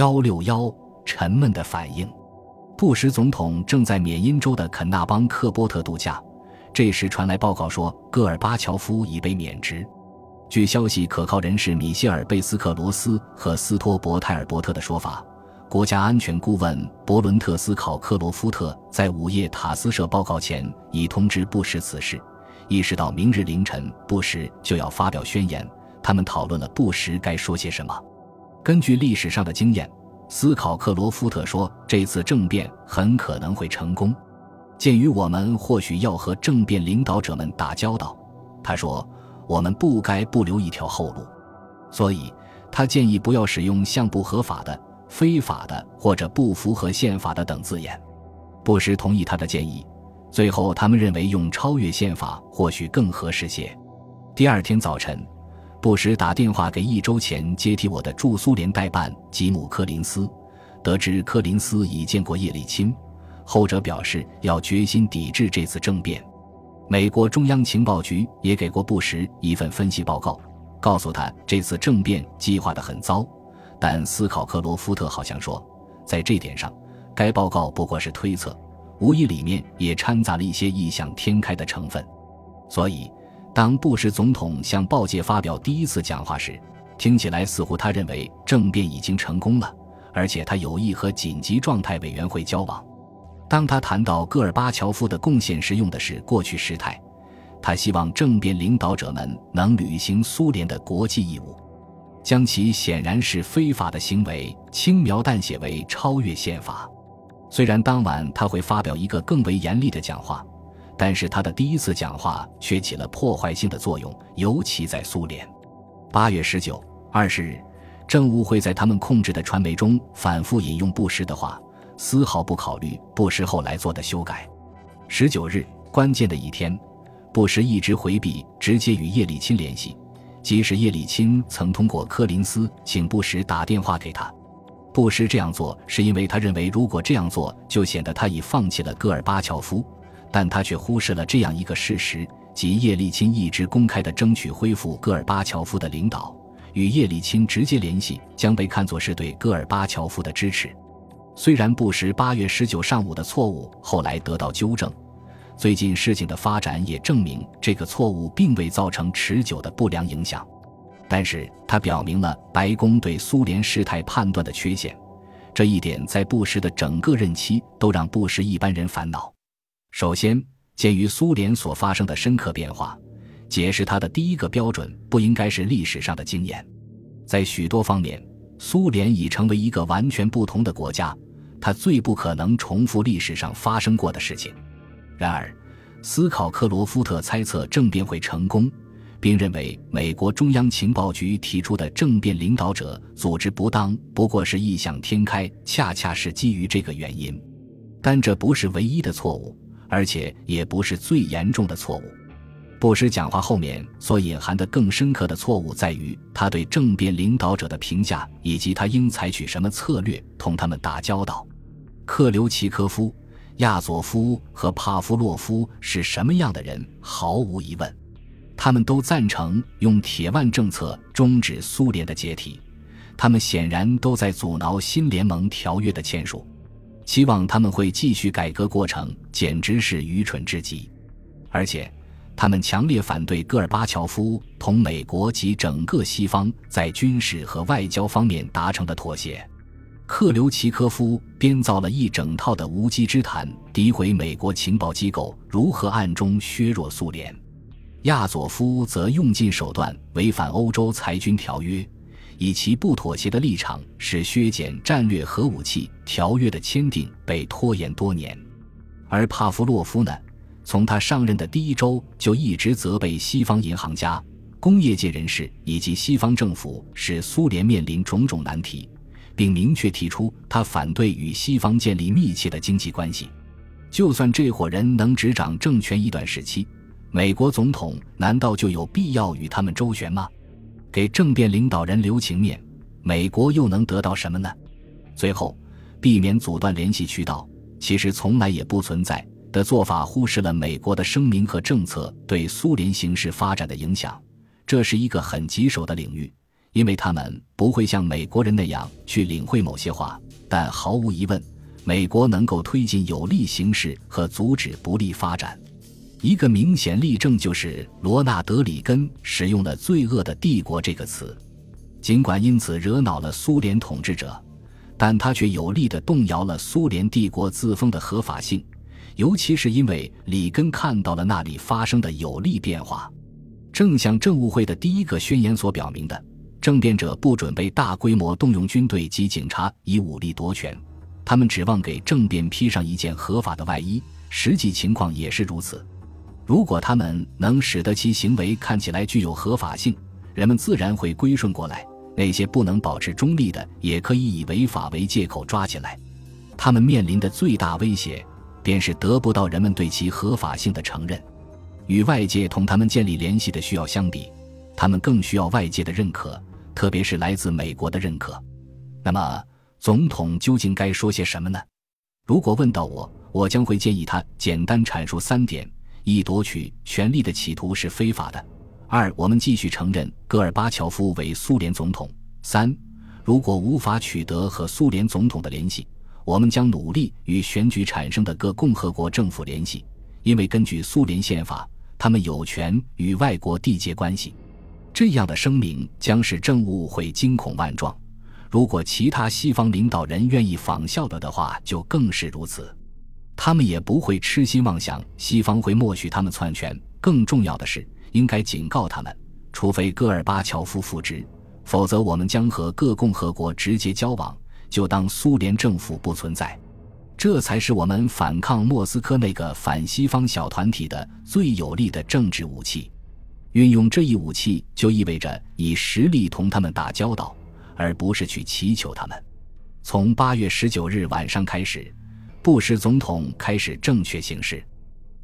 幺六幺，沉闷的反应。布什总统正在缅因州的肯纳邦克波特度假，这时传来报告说，戈尔巴乔夫已被免职。据消息可靠人士米歇尔·贝斯克罗斯和斯托伯泰尔伯特的说法，国家安全顾问伯伦特斯考克罗夫特在午夜塔斯社报告前已通知布什此事，意识到明日凌晨布什就要发表宣言。他们讨论了布什该说些什么。根据历史上的经验。斯考克罗夫特说：“这次政变很可能会成功。鉴于我们或许要和政变领导者们打交道，他说我们不该不留一条后路。所以，他建议不要使用像不合法的、非法的或者不符合宪法的等字眼。”布什同意他的建议。最后，他们认为用超越宪法或许更合适些。第二天早晨。布什打电话给一周前接替我的驻苏联代办吉姆·柯林斯，得知柯林斯已见过叶利钦，后者表示要决心抵制这次政变。美国中央情报局也给过布什一份分析报告，告诉他这次政变计划得很糟。但斯考克罗夫特好像说，在这点上，该报告不过是推测，无疑里面也掺杂了一些异想天开的成分。所以。当布什总统向报界发表第一次讲话时，听起来似乎他认为政变已经成功了，而且他有意和紧急状态委员会交往。当他谈到戈尔巴乔夫的贡献时，用的是过去时态。他希望政变领导者们能履行苏联的国际义务，将其显然是非法的行为轻描淡写为超越宪法。虽然当晚他会发表一个更为严厉的讲话。但是他的第一次讲话却起了破坏性的作用，尤其在苏联。八月十九、二十日，政务会在他们控制的传媒中反复引用布什的话，丝毫不考虑布什后来做的修改。十九日，关键的一天，布什一直回避直接与叶利钦联系，即使叶利钦曾通过柯林斯请布什打电话给他。布什这样做是因为他认为，如果这样做，就显得他已放弃了戈尔巴乔夫。但他却忽视了这样一个事实，即叶利钦一直公开的争取恢复戈尔巴乔夫的领导，与叶利钦直接联系将被看作是对戈尔巴乔夫的支持。虽然布什八月十九上午的错误后来得到纠正，最近事情的发展也证明这个错误并未造成持久的不良影响，但是他表明了白宫对苏联事态判断的缺陷，这一点在布什的整个任期都让布什一般人烦恼。首先，鉴于苏联所发生的深刻变化，解释它的第一个标准不应该是历史上的经验。在许多方面，苏联已成为一个完全不同的国家，它最不可能重复历史上发生过的事情。然而，斯考克罗夫特猜测政变会成功，并认为美国中央情报局提出的政变领导者组织不当不过是异想天开，恰恰是基于这个原因。但这不是唯一的错误。而且也不是最严重的错误。布什讲话后面所隐含的更深刻的错误在于他对政变领导者的评价，以及他应采取什么策略同他们打交道。克留奇科夫、亚佐夫和帕夫洛夫是什么样的人？毫无疑问，他们都赞成用铁腕政策终止苏联的解体。他们显然都在阻挠新联盟条约的签署。希望他们会继续改革过程，简直是愚蠢至极。而且，他们强烈反对戈尔巴乔夫同美国及整个西方在军事和外交方面达成的妥协。克留奇科夫编造了一整套的无稽之谈，诋毁美国情报机构如何暗中削弱苏联。亚佐夫则用尽手段违反欧洲裁军条约。以其不妥协的立场，使削减战略核武器条约的签订被拖延多年。而帕夫洛夫呢，从他上任的第一周就一直责备西方银行家、工业界人士以及西方政府使苏联面临种种难题，并明确提出他反对与西方建立密切的经济关系。就算这伙人能执掌政权一段时期，美国总统难道就有必要与他们周旋吗？给政变领导人留情面，美国又能得到什么呢？最后，避免阻断联系渠道，其实从来也不存在的做法，忽视了美国的声明和政策对苏联形势发展的影响。这是一个很棘手的领域，因为他们不会像美国人那样去领会某些话。但毫无疑问，美国能够推进有利形势和阻止不利发展。一个明显例证就是罗纳德·里根使用了“罪恶的帝国”这个词，尽管因此惹恼了苏联统治者，但他却有力地动摇了苏联帝国自封的合法性，尤其是因为里根看到了那里发生的有利变化。正像政务会的第一个宣言所表明的，政变者不准备大规模动用军队及警察以武力夺权，他们指望给政变披上一件合法的外衣，实际情况也是如此。如果他们能使得其行为看起来具有合法性，人们自然会归顺过来。那些不能保持中立的，也可以以违法为借口抓起来。他们面临的最大威胁，便是得不到人们对其合法性的承认。与外界同他们建立联系的需要相比，他们更需要外界的认可，特别是来自美国的认可。那么，总统究竟该说些什么呢？如果问到我，我将会建议他简单阐述三点。一夺取权力的企图是非法的。二，我们继续承认戈尔巴乔夫为苏联总统。三，如果无法取得和苏联总统的联系，我们将努力与选举产生的各共和国政府联系，因为根据苏联宪法，他们有权与外国缔结关系。这样的声明将使政务会惊恐万状。如果其他西方领导人愿意仿效的的话，就更是如此。他们也不会痴心妄想西方会默许他们篡权。更重要的是，应该警告他们：除非戈尔巴乔夫复职，否则我们将和各共和国直接交往，就当苏联政府不存在。这才是我们反抗莫斯科那个反西方小团体的最有力的政治武器。运用这一武器，就意味着以实力同他们打交道，而不是去祈求他们。从八月十九日晚上开始。布什总统开始正确行事，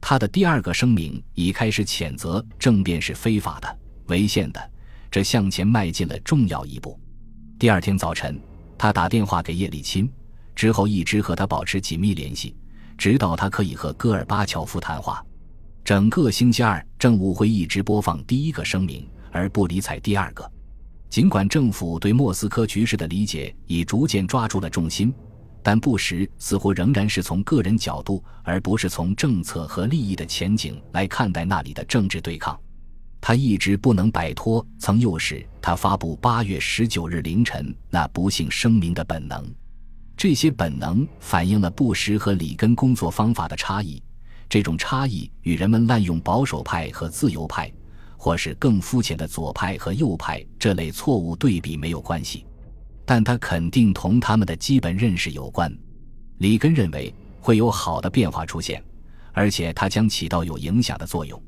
他的第二个声明已开始谴责政变是非法的、违宪的，这向前迈进了重要一步。第二天早晨，他打电话给叶利钦，之后一直和他保持紧密联系，直到他可以和戈尔巴乔夫谈话。整个星期二，政务会一直播放第一个声明，而不理睬第二个。尽管政府对莫斯科局势的理解已逐渐抓住了重心。但布什似乎仍然是从个人角度，而不是从政策和利益的前景来看待那里的政治对抗。他一直不能摆脱曾诱使他发布八月十九日凌晨那不幸声明的本能。这些本能反映了布什和里根工作方法的差异。这种差异与人们滥用保守派和自由派，或是更肤浅的左派和右派这类错误对比没有关系。但他肯定同他们的基本认识有关。里根认为会有好的变化出现，而且它将起到有影响的作用，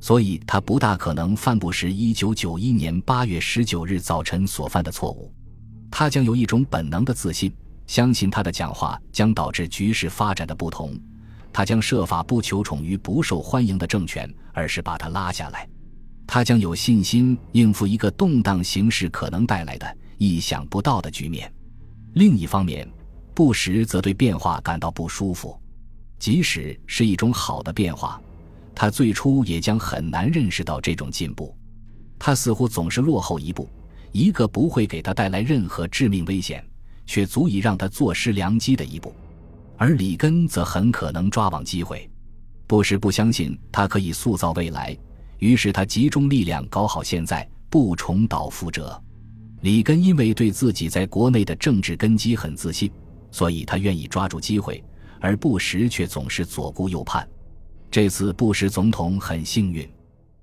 所以他不大可能犯布什1991年8月19日早晨所犯的错误。他将有一种本能的自信，相信他的讲话将导致局势发展的不同。他将设法不求宠于不受欢迎的政权，而是把他拉下来。他将有信心应付一个动荡形势可能带来的。意想不到的局面。另一方面，布什则对变化感到不舒服，即使是一种好的变化，他最初也将很难认识到这种进步。他似乎总是落后一步，一个不会给他带来任何致命危险，却足以让他坐失良机的一步。而里根则很可能抓往机会。布什不相信他可以塑造未来，于是他集中力量搞好现在，不重蹈覆辙。里根因为对自己在国内的政治根基很自信，所以他愿意抓住机会，而布什却总是左顾右盼。这次布什总统很幸运，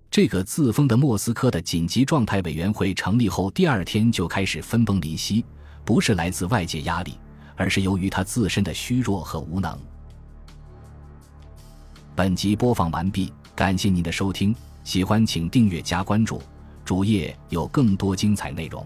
这个自封的莫斯科的紧急状态委员会成立后第二天就开始分崩离析，不是来自外界压力，而是由于他自身的虚弱和无能。本集播放完毕，感谢您的收听，喜欢请订阅加关注，主页有更多精彩内容。